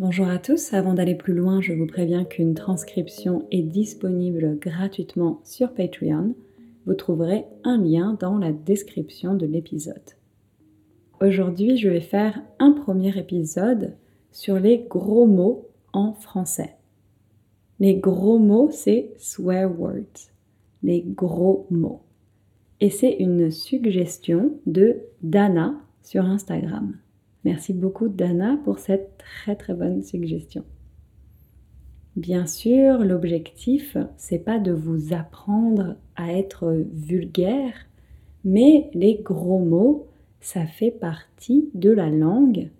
Bonjour à tous, avant d'aller plus loin, je vous préviens qu'une transcription est disponible gratuitement sur Patreon. Vous trouverez un lien dans la description de l'épisode. Aujourd'hui, je vais faire un premier épisode sur les gros mots en français. Les gros mots, c'est swear words. Les gros mots. Et c'est une suggestion de Dana sur Instagram. Merci beaucoup Dana pour cette très très bonne suggestion. Bien sûr, l'objectif, c'est pas de vous apprendre à être vulgaire, mais les gros mots, ça fait partie de la langue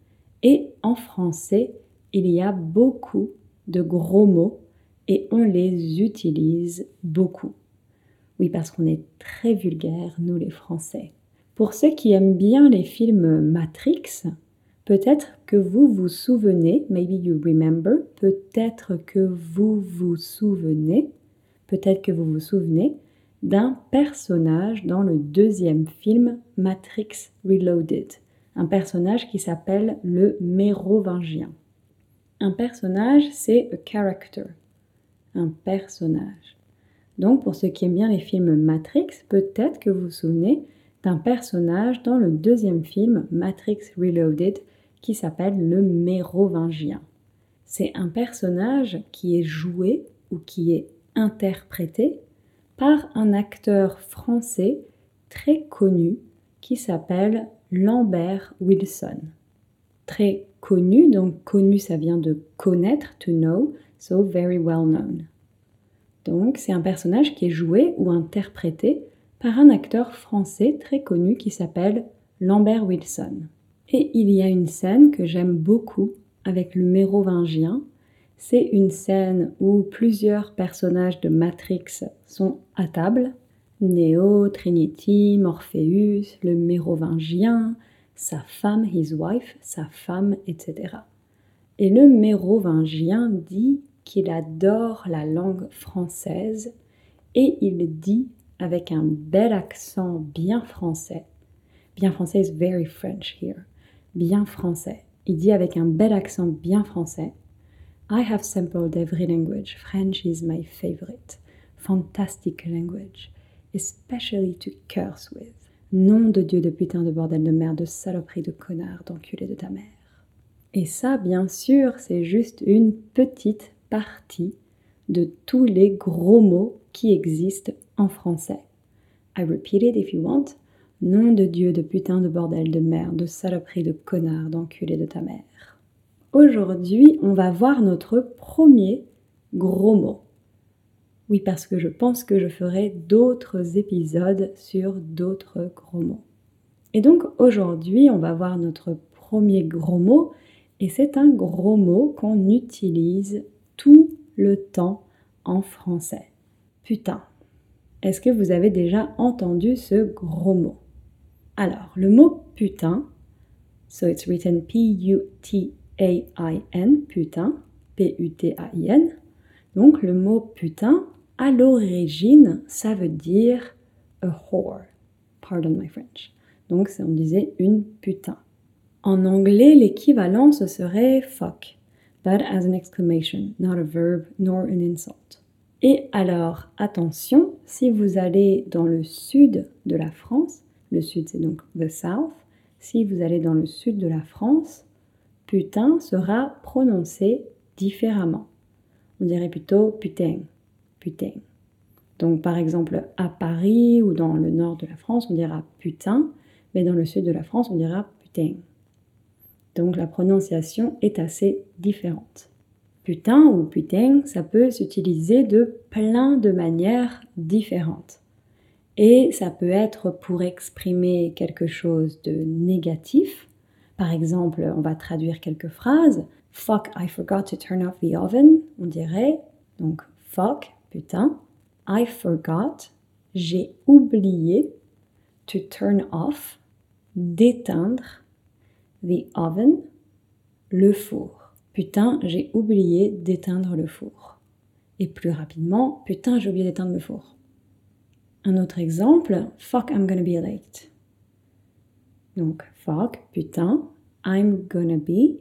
et en français, il y a beaucoup de gros mots et on les utilise beaucoup. Oui, parce qu'on est très vulgaire, nous les Français. Pour ceux qui aiment bien les films Matrix, Peut-être que vous vous souvenez, maybe you remember, peut-être que vous vous souvenez, peut-être que vous vous souvenez d'un personnage dans le deuxième film Matrix Reloaded, un personnage qui s'appelle le Mérovingien. Un personnage, c'est a character, un personnage. Donc pour ceux qui aiment bien les films Matrix, peut-être que vous vous souvenez d'un personnage dans le deuxième film Matrix Reloaded qui s'appelle le Mérovingien. C'est un personnage qui est joué ou qui est interprété par un acteur français très connu qui s'appelle Lambert Wilson. Très connu, donc connu ça vient de connaître, to know, so very well known. Donc c'est un personnage qui est joué ou interprété par un acteur français très connu qui s'appelle Lambert Wilson. Et il y a une scène que j'aime beaucoup avec le mérovingien. C'est une scène où plusieurs personnages de Matrix sont à table. Neo, Trinity, Morpheus, le mérovingien, sa femme, his wife, sa femme, etc. Et le mérovingien dit qu'il adore la langue française et il dit avec un bel accent bien français. Bien français is very French here bien français. Il dit avec un bel accent bien français. I have sampled every language. French is my favorite. Fantastic language. Especially to curse with. Nom de Dieu de putain de bordel de merde, de saloperie de connard, d'enculé de ta mère. Et ça, bien sûr, c'est juste une petite partie de tous les gros mots qui existent en français. I repeat it if you want. Nom de Dieu, de putain de bordel, de merde, de saloperie, de connard, d'enculé de ta mère. Aujourd'hui, on va voir notre premier gros mot. Oui, parce que je pense que je ferai d'autres épisodes sur d'autres gros mots. Et donc aujourd'hui, on va voir notre premier gros mot, et c'est un gros mot qu'on utilise tout le temps en français. Putain. Est-ce que vous avez déjà entendu ce gros mot? Alors, le mot putain, so it's written P-U-T-A-I-N, putain, P-U-T-A-I-N. Donc, le mot putain, à l'origine, ça veut dire a whore. Pardon my French. Donc, on disait une putain. En anglais, l'équivalent, ce serait fuck, but as an exclamation, not a verb nor an insult. Et alors, attention, si vous allez dans le sud de la France, le sud, c'est donc the south. Si vous allez dans le sud de la France, putain sera prononcé différemment. On dirait plutôt putain, putain. Donc par exemple à Paris ou dans le nord de la France, on dira putain, mais dans le sud de la France, on dira putain. Donc la prononciation est assez différente. Putain ou putain, ça peut s'utiliser de plein de manières différentes. Et ça peut être pour exprimer quelque chose de négatif. Par exemple, on va traduire quelques phrases. Fuck, I forgot to turn off the oven. On dirait donc fuck, putain. I forgot, j'ai oublié to turn off, d'éteindre the oven, le four. Putain, j'ai oublié d'éteindre le four. Et plus rapidement, putain, j'ai oublié d'éteindre le four. Un autre exemple, fuck, I'm gonna be late. Donc, fuck, putain, I'm gonna be,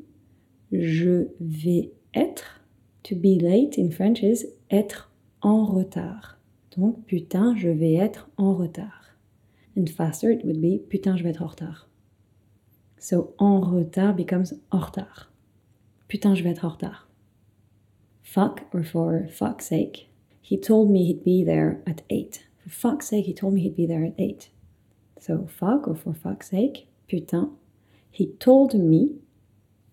je vais être. To be late in French is être en retard. Donc, putain, je vais être en retard. And faster it would be putain, je vais être en retard. So, en retard becomes en retard. Putain, je vais être en retard. Fuck, or for fuck's sake, he told me he'd be there at 8. For fuck's sake, he told me he'd be there at 8. So, fuck, or for fuck's sake, putain. He told me,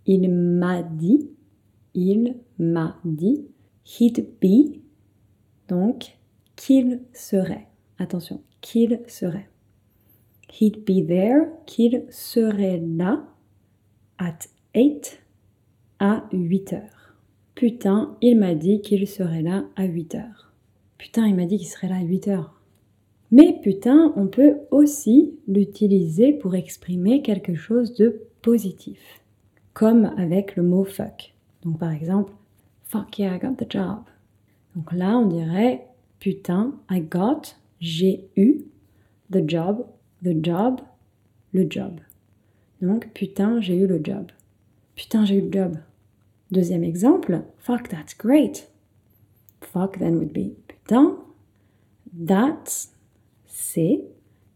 il m'a dit, il m'a dit, he'd be, donc qu'il serait. Attention, qu'il serait. He'd be there, qu'il serait là, at 8, à 8 heures. Putain, il m'a dit qu'il serait là à 8 heures. Putain, il m'a dit qu'il serait là à 8 heures. Mais putain, on peut aussi l'utiliser pour exprimer quelque chose de positif, comme avec le mot fuck. Donc par exemple, fuck yeah, I got the job. Donc là, on dirait putain, I got, j'ai eu, the job, the job, le job. Donc putain, j'ai eu le job. Putain, j'ai eu le job. Deuxième exemple, fuck, that's great. Fuck then would be putain, that's, c'est,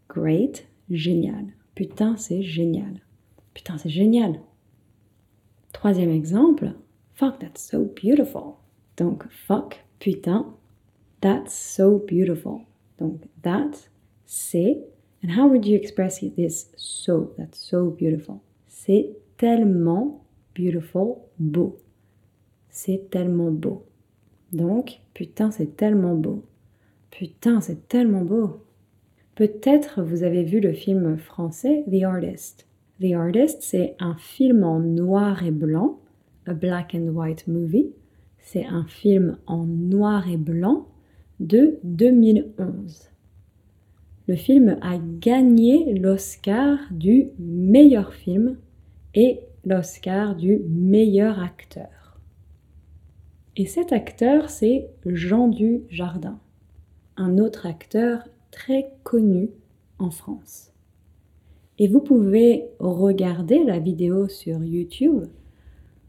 great, génial. Putain, c'est génial. Putain, c'est génial. Troisième exemple, fuck, that's so beautiful. Donc, fuck, putain, that's so beautiful. Donc, that, c'est. And how would you express this so? That's so beautiful? C'est tellement beautiful, beau. C'est tellement beau. Donc, putain, c'est tellement beau. Putain, c'est tellement beau. Peut-être vous avez vu le film français The Artist. The Artist, c'est un film en noir et blanc, a black and white movie. C'est un film en noir et blanc de 2011. Le film a gagné l'Oscar du meilleur film et l'Oscar du meilleur acteur. Et cet acteur, c'est Jean Dujardin, un autre acteur très connu en France. Et vous pouvez regarder la vidéo sur YouTube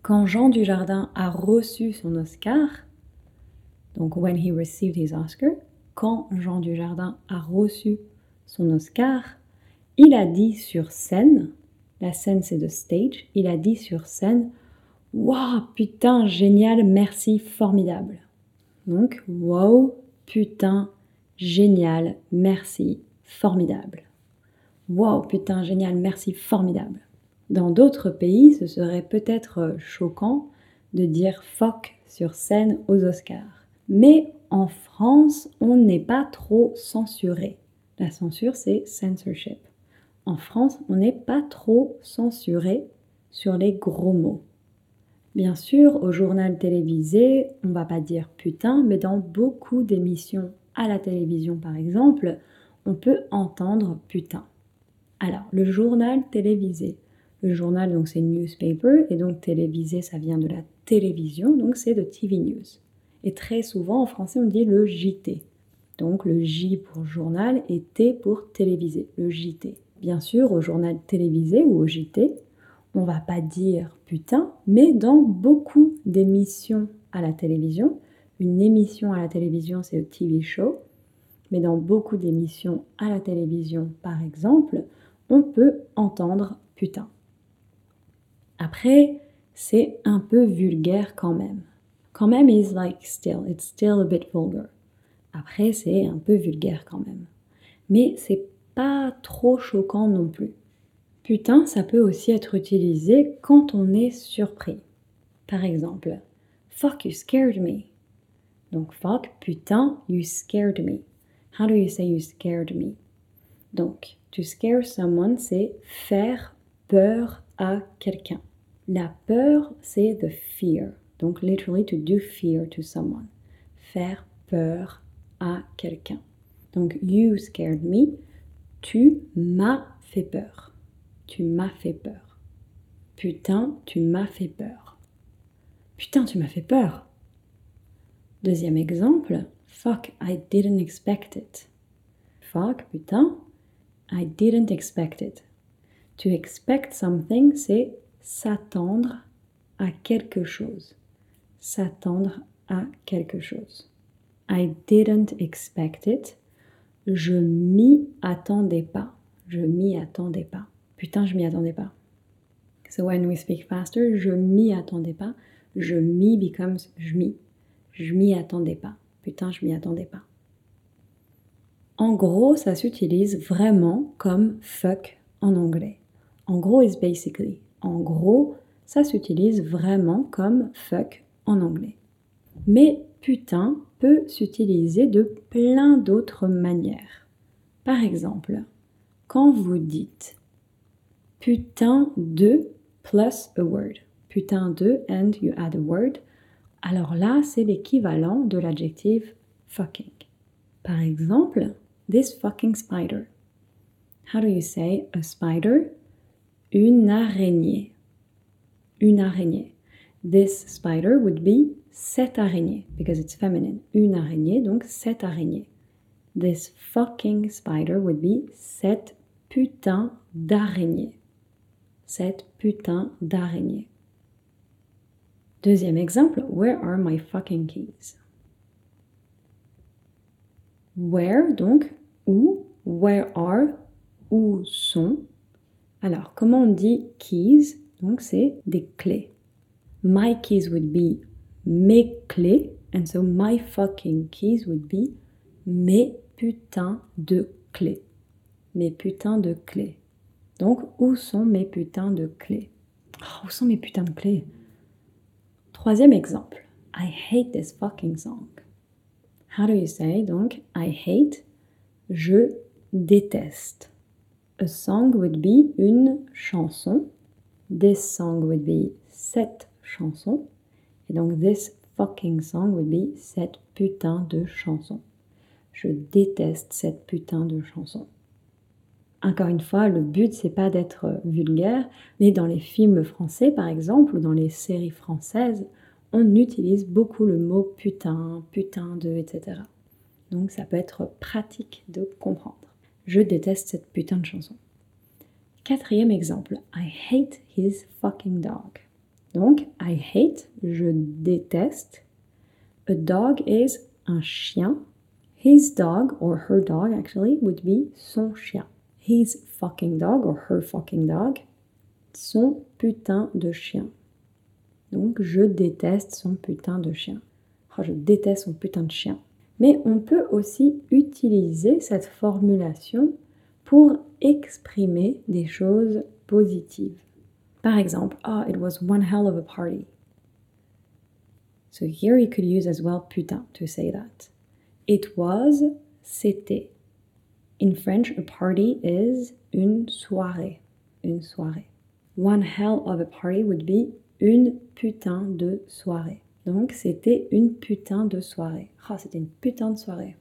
quand Jean Dujardin a reçu son Oscar donc, when he received his Oscar, quand Jean Dujardin a reçu son Oscar, il a dit sur scène, la scène c'est de stage, il a dit sur scène Waouh, putain, génial, merci, formidable. Donc, wow, putain, génial, merci, formidable. Wow, putain, génial, merci, formidable. Dans d'autres pays, ce serait peut-être choquant de dire fuck sur scène aux Oscars. Mais en France, on n'est pas trop censuré. La censure, c'est censorship. En France, on n'est pas trop censuré sur les gros mots. Bien sûr, au journal télévisé, on va pas dire putain, mais dans beaucoup d'émissions à la télévision par exemple, on peut entendre putain. Alors, le journal télévisé. Le journal, donc c'est newspaper, et donc télévisé, ça vient de la télévision, donc c'est de TV News. Et très souvent en français on dit le JT. Donc le J pour journal et T pour télévisé, le JT. Bien sûr, au journal télévisé ou au JT, on va pas dire putain, mais dans beaucoup d'émissions à la télévision, une émission à la télévision c'est le TV show, mais dans beaucoup d'émissions à la télévision par exemple, on peut entendre putain. Après, c'est un peu vulgaire quand même quand même like still, it's still a bit vulgar. Après, c'est un peu vulgaire quand même. Mais c'est pas trop choquant non plus. Putain, ça peut aussi être utilisé quand on est surpris. Par exemple, fuck, you scared me. Donc fuck, putain, you scared me. How do you say you scared me? Donc, to scare someone, c'est faire peur à quelqu'un. La peur, c'est the fear. Donc, literally, to do fear to someone. Faire peur à quelqu'un. Donc, you scared me. Tu m'as fait peur. Tu m'as fait peur. Putain, tu m'as fait peur. Putain, tu m'as fait peur. Deuxième exemple. Fuck, I didn't expect it. Fuck, putain, I didn't expect it. To expect something, c'est s'attendre à quelque chose. S'attendre à quelque chose. I didn't expect it. Je m'y attendais pas. Je m'y attendais pas. Putain, je m'y attendais pas. So when we speak faster, je m'y attendais pas. Je m'y becomes je m'y. Je m'y attendais pas. Putain, je m'y attendais pas. En gros, ça s'utilise vraiment comme fuck en anglais. En gros is basically. En gros, ça s'utilise vraiment comme fuck en anglais. Mais putain peut s'utiliser de plein d'autres manières. Par exemple, quand vous dites putain de plus a word, putain de and you add a word, alors là c'est l'équivalent de l'adjectif fucking. Par exemple, this fucking spider. How do you say a spider? Une araignée. Une araignée. This spider would be cette araignée, because it's feminine. Une araignée, donc cette araignée. This fucking spider would be cette putain d'araignée. Cette putain d'araignée. Deuxième exemple, where are my fucking keys? Where, donc, où, where are, où sont? Alors, comment on dit keys? Donc, c'est des clés. My keys would be mes clés. And so my fucking keys would be mes putains de clés. Mes putains de clés. Donc, où sont mes putains de clés? Oh, où sont mes putains de clés? Troisième exemple. I hate this fucking song. How do you say? Donc, I hate, je déteste. A song would be une chanson. This song would be cette chanson. Et donc, this fucking song would be cette putain de chanson. Je déteste cette putain de chanson. Encore une fois, le but c'est pas d'être vulgaire, mais dans les films français par exemple ou dans les séries françaises, on utilise beaucoup le mot putain, putain de, etc. Donc ça peut être pratique de comprendre. Je déteste cette putain de chanson. Quatrième exemple, I hate his fucking dog. Donc, I hate, je déteste. A dog is un chien. His dog, or her dog actually, would be son chien. His fucking dog, or her fucking dog, son putain de chien. Donc, je déteste son putain de chien. Oh, je déteste son putain de chien. Mais on peut aussi utiliser cette formulation pour exprimer des choses positives. Par exemple, ah, oh, it was one hell of a party. So here you could use as well putain to say that. It was, c'était. In French, a party is une soirée. Une soirée. One hell of a party would be une putain de soirée. Donc, c'était une putain de soirée. Ah, c'était une putain de soirée.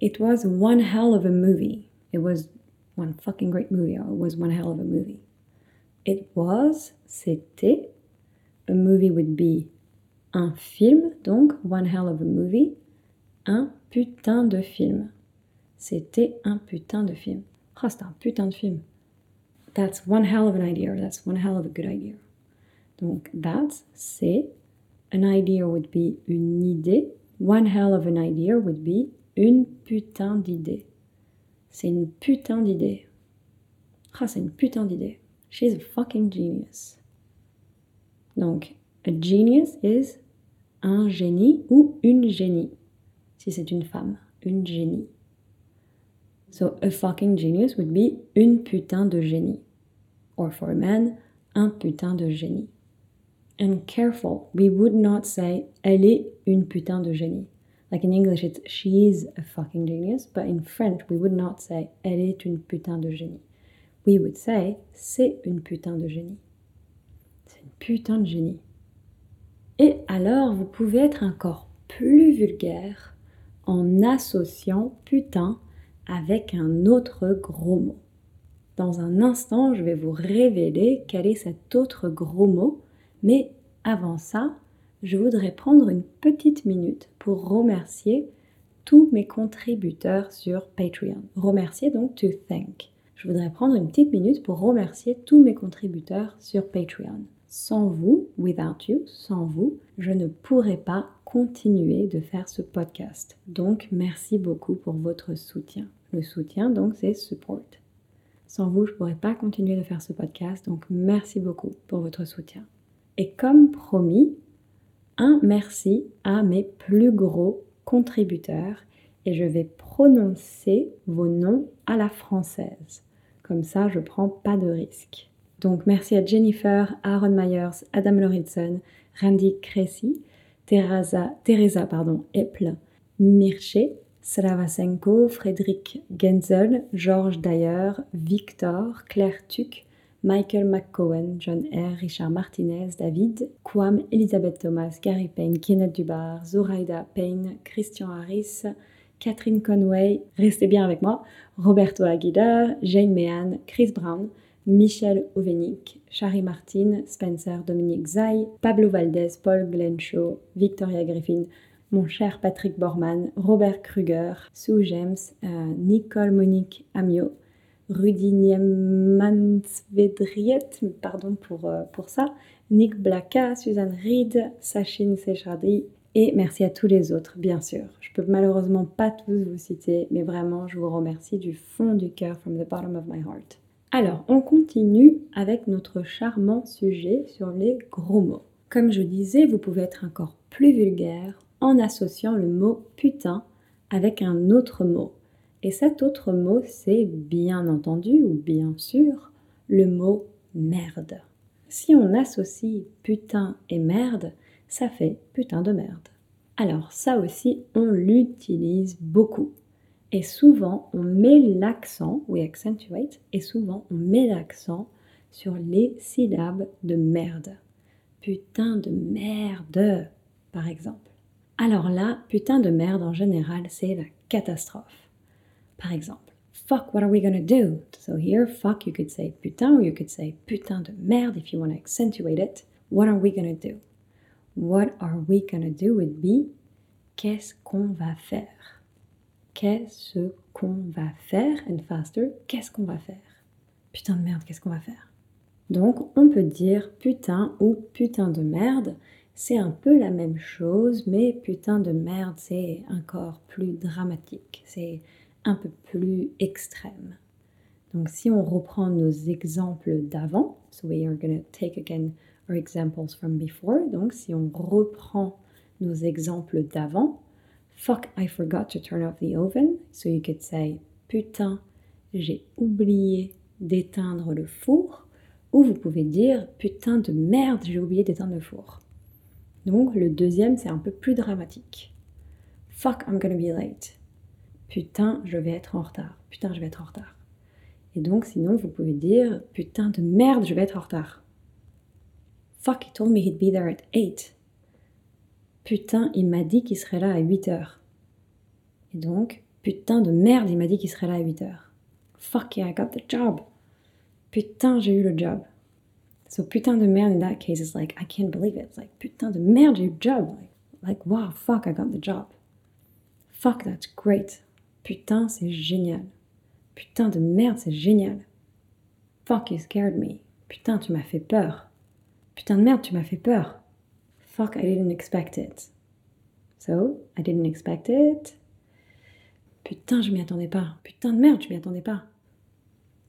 It was one hell of a movie. It was one fucking great movie. It was one hell of a movie. It was, c'était. A movie would be un film, donc one hell of a movie. Un putain de film. C'était un putain de film. Oh, c'est un putain de film. That's one hell of an idea. That's one hell of a good idea. Donc, that, c'est. An idea would be une idée. One hell of an idea would be une putain d'idée. C'est une putain d'idée. Ah, c'est une putain d'idée. She's a fucking genius. Donc, a genius is un génie ou une génie. Si c'est une femme, une génie. So, a fucking genius would be une putain de génie. Or for a man, un putain de génie. And careful, we would not say elle est une putain de génie. Like in English, it's she's a fucking genius, but in French, we would not say elle est une putain de génie we would say c'est une putain de génie. C'est une putain de génie. Et alors, vous pouvez être encore plus vulgaire en associant putain avec un autre gros mot. Dans un instant, je vais vous révéler quel est cet autre gros mot, mais avant ça, je voudrais prendre une petite minute pour remercier tous mes contributeurs sur Patreon. Remercier donc to thank. je voudrais prendre une petite minute pour remercier tous mes contributeurs sur Patreon. Sans vous, without you, sans vous, je ne pourrais pas continuer de faire ce podcast. Donc, merci beaucoup pour votre soutien. Le soutien, donc, c'est support. Sans vous, je ne pourrais pas continuer de faire ce podcast. Donc, merci beaucoup pour votre soutien. Et comme promis, un merci à mes plus gros contributeurs et je vais prononcer vos noms à la française. Comme ça, je prends pas de risque. Donc merci à Jennifer, Aaron Myers, Adam Lauritsen, Randy Cressy, Teresa, Teresa pardon, Mirche, Slavasenko, Frédéric Genzel, Georges Dyer, Victor, Claire Tuc, Michael McCohen, John R., Richard Martinez, David, Kwam, Elisabeth Thomas, Gary Payne, Kenneth Dubar, Zoraida Payne, Christian Harris, Catherine Conway, restez bien avec moi, Roberto Aguilar, Jane Mehan, Chris Brown, Michel Ovenick, Shari Martin, Spencer Dominique Zay, Pablo Valdez, Paul Glenshaw, Victoria Griffin, mon cher Patrick Borman, Robert Kruger, Sue James, euh, Nicole Monique Amio, Rudy Niemansvedriet, pardon pour, euh, pour ça, Nick Blaka, Suzanne Reed, Sachin Sechardi, et merci à tous les autres, bien sûr. Je peux malheureusement pas tous vous citer, mais vraiment, je vous remercie du fond du cœur, from the bottom of my heart. Alors, on continue avec notre charmant sujet sur les gros mots. Comme je disais, vous pouvez être encore plus vulgaire en associant le mot putain avec un autre mot. Et cet autre mot, c'est bien entendu ou bien sûr le mot merde. Si on associe putain et merde, ça fait putain de merde. Alors ça aussi, on l'utilise beaucoup. Et souvent, on met l'accent, we accentuate, et souvent, on met l'accent sur les syllabes de merde. Putain de merde, par exemple. Alors là, putain de merde en général, c'est la catastrophe. Par exemple, fuck, what are we gonna do? So here, fuck, you could say putain, or you could say putain de merde if you want to accentuate it. What are we gonna do? What are we gonna do would be qu'est-ce qu'on va faire? Qu'est-ce qu'on va faire? And faster, qu'est-ce qu'on va faire? Putain de merde, qu'est-ce qu'on va faire? Donc, on peut dire putain ou putain de merde. C'est un peu la même chose, mais putain de merde, c'est encore plus dramatique. C'est un peu plus extrême. Donc, si on reprend nos exemples d'avant, so we are going to take again our examples from before. Donc, si on reprend nos exemples d'avant, fuck, I forgot to turn off the oven. So you could say, putain, j'ai oublié d'éteindre le four. Ou vous pouvez dire, putain de merde, j'ai oublié d'éteindre le four. Donc, le deuxième, c'est un peu plus dramatique. Fuck, I'm gonna be late. Putain, je vais être en retard. Putain, je vais être en retard. Et donc, sinon, vous pouvez dire, putain de merde, je vais être en retard. Fuck, he told me he'd be there at 8. Putain, il m'a dit qu'il serait là à 8 heures. Et donc, putain de merde, il m'a dit qu'il serait là à 8 heures. Fuck yeah, I got the job. Putain, j'ai eu le job. So putain de merde in that case is like, I can't believe it. It's like, putain de merde, j'ai eu le job. Like, like, wow, fuck, I got the job. Fuck, that's great. Putain, c'est génial. Putain de merde, c'est génial. Fuck, you scared me. Putain, tu m'as fait peur. Putain de merde, tu m'as fait peur. Fuck, I didn't expect it. So, I didn't expect it. Putain, je m'y attendais pas. Putain de merde, je m'y attendais pas.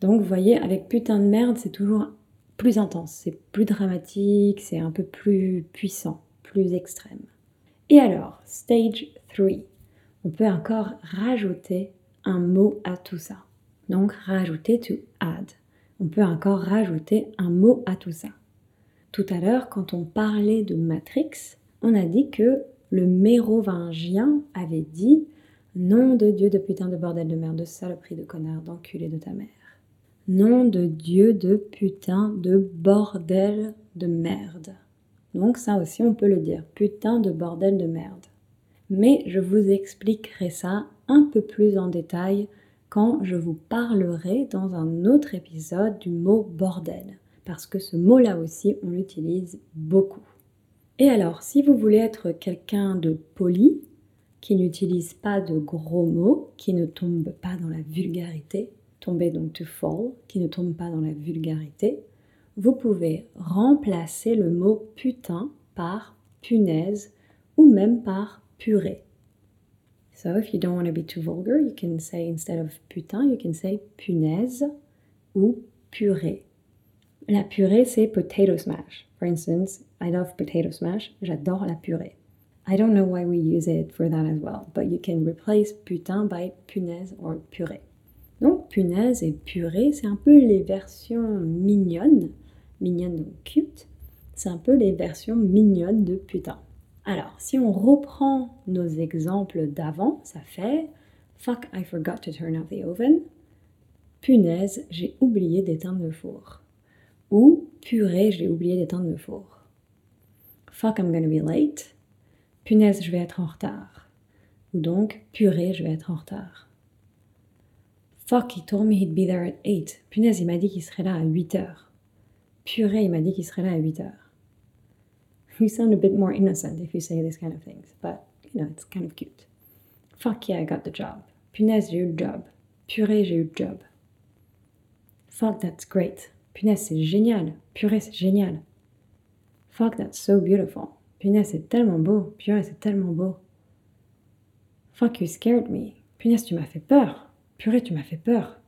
Donc, vous voyez, avec putain de merde, c'est toujours plus intense, c'est plus dramatique, c'est un peu plus puissant, plus extrême. Et alors, stage 3. On peut encore rajouter un mot à tout ça. Donc, rajouter to add. On peut encore rajouter un mot à tout ça. Tout à l'heure, quand on parlait de Matrix, on a dit que le mérovingien avait dit Nom de Dieu de putain de bordel de merde, de saloperie de connard, d'enculé de ta mère. Nom de Dieu de putain de bordel de merde. Donc ça aussi on peut le dire, putain de bordel de merde. Mais je vous expliquerai ça un peu plus en détail quand je vous parlerai dans un autre épisode du mot bordel parce que ce mot-là aussi, on l'utilise beaucoup. Et alors, si vous voulez être quelqu'un de poli, qui n'utilise pas de gros mots, qui ne tombe pas dans la vulgarité, tomber donc to fall, qui ne tombe pas dans la vulgarité, vous pouvez remplacer le mot putain par punaise ou même par purée. So if you don't want to be too vulgar, you can say instead of putain, you can say punaise ou purée. La purée, c'est potato smash. For instance, I love potato smash. J'adore la purée. I don't know why we use it for that as well, but you can replace putain by punaise or purée. Donc, punaise et purée, c'est un peu les versions mignonnes, mignonnes donc cute, c'est un peu les versions mignonnes de putain. Alors, si on reprend nos exemples d'avant, ça fait Fuck, I forgot to turn off the oven. Punaise, j'ai oublié d'éteindre le four. Ou purée, j'ai oublié d'éteindre le four. Fuck, I'm gonna be late. Punaise, je vais être en retard. Ou donc, purée, je vais être en retard. Fuck, he told me he'd be there at 8. Punaise, il m'a dit qu'il serait là à 8 heures. Purée, il m'a dit qu'il serait là à 8 heures. You sound a bit more innocent if you say this kind of things, but you know, it's kind of cute. Fuck yeah, I got the job. Punaise, j'ai eu le job. Purée, j'ai eu le job. Fuck, that's great. Punaise, c'est génial. Purée, c'est génial. Fuck, that's so beautiful. Punaise, c'est tellement beau. Purée, c'est tellement beau. Fuck, you scared me. Punaise, tu m'as fait peur. Purée, tu m'as fait peur.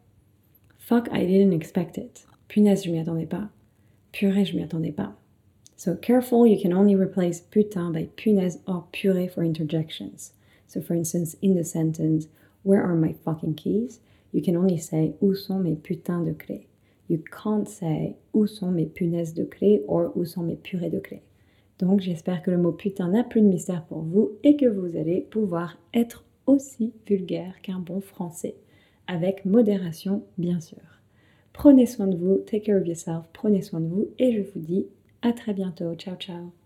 Fuck, I didn't expect it. Punaise, je m'y attendais pas. Purée, je m'y attendais pas. So careful, you can only replace putain by punaise or purée for interjections. So for instance, in the sentence, where are my fucking keys? You can only say, où sont mes putains de clés? You can't say, où sont mes punaises de clés or où sont mes purées de clés? Donc j'espère que le mot putain n'a plus de mystère pour vous et que vous allez pouvoir être aussi vulgaire qu'un bon français avec modération bien sûr. Prenez soin de vous, take care of yourself, prenez soin de vous et je vous dis à très bientôt. Ciao ciao